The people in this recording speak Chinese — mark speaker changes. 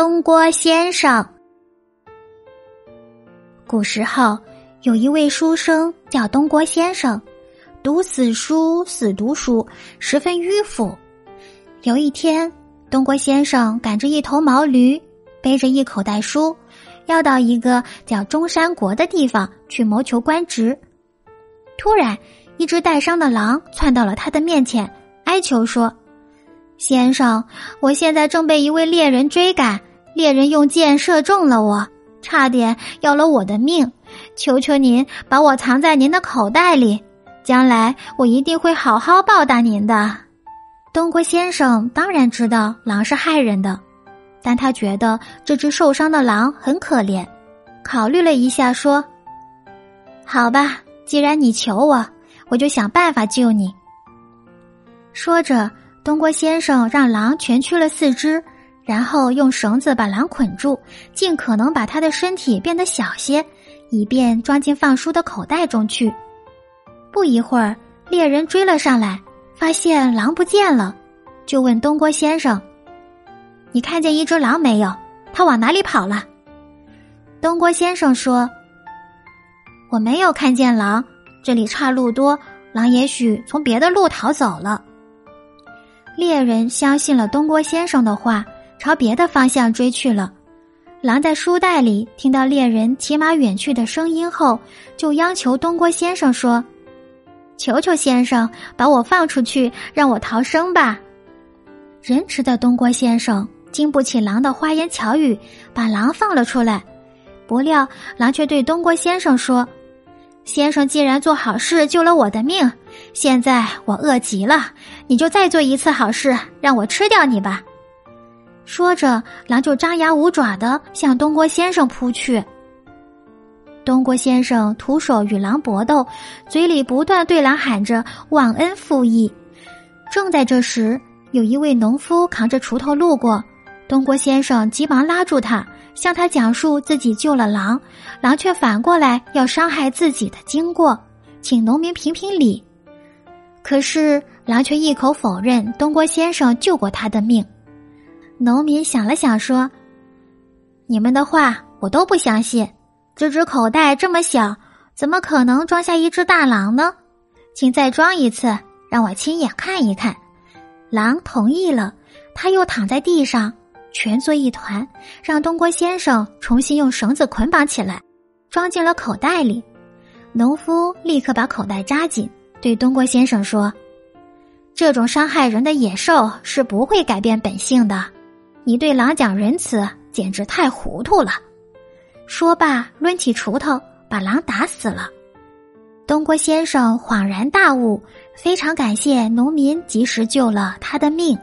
Speaker 1: 东郭先生。古时候，有一位书生叫东郭先生，读死书，死读书，十分迂腐。有一天，东郭先生赶着一头毛驴，背着一口袋书，要到一个叫中山国的地方去谋求官职。突然，一只带伤的狼窜到了他的面前，哀求说。先生，我现在正被一位猎人追赶，猎人用箭射中了我，差点要了我的命。求求您把我藏在您的口袋里，将来我一定会好好报答您的。东郭先生当然知道狼是害人的，但他觉得这只受伤的狼很可怜，考虑了一下，说：“好吧，既然你求我，我就想办法救你。”说着。东郭先生让狼蜷曲了四肢，然后用绳子把狼捆住，尽可能把他的身体变得小些，以便装进放书的口袋中去。不一会儿，猎人追了上来，发现狼不见了，就问东郭先生：“你看见一只狼没有？它往哪里跑了？”东郭先生说：“我没有看见狼，这里岔路多，狼也许从别的路逃走了。”猎人相信了东郭先生的话，朝别的方向追去了。狼在书袋里听到猎人骑马远去的声音后，就央求东郭先生说：“求求先生，把我放出去，让我逃生吧。”仁慈的东郭先生经不起狼的花言巧语，把狼放了出来。不料狼却对东郭先生说：“先生既然做好事救了我的命。”现在我饿极了，你就再做一次好事，让我吃掉你吧。说着，狼就张牙舞爪的向东郭先生扑去。东郭先生徒手与狼搏斗，嘴里不断对狼喊着忘恩负义。正在这时，有一位农夫扛着锄头路过，东郭先生急忙拉住他，向他讲述自己救了狼，狼却反过来要伤害自己的经过，请农民评评理。可是狼却一口否认东郭先生救过他的命。农民想了想说：“你们的话我都不相信，这只口袋这么小，怎么可能装下一只大狼呢？请再装一次，让我亲眼看一看。”狼同意了，他又躺在地上蜷作一团，让东郭先生重新用绳子捆绑起来，装进了口袋里。农夫立刻把口袋扎紧。对东郭先生说：“这种伤害人的野兽是不会改变本性的。你对狼讲仁慈，简直太糊涂了。”说罢，抡起锄头把狼打死了。东郭先生恍然大悟，非常感谢农民及时救了他的命。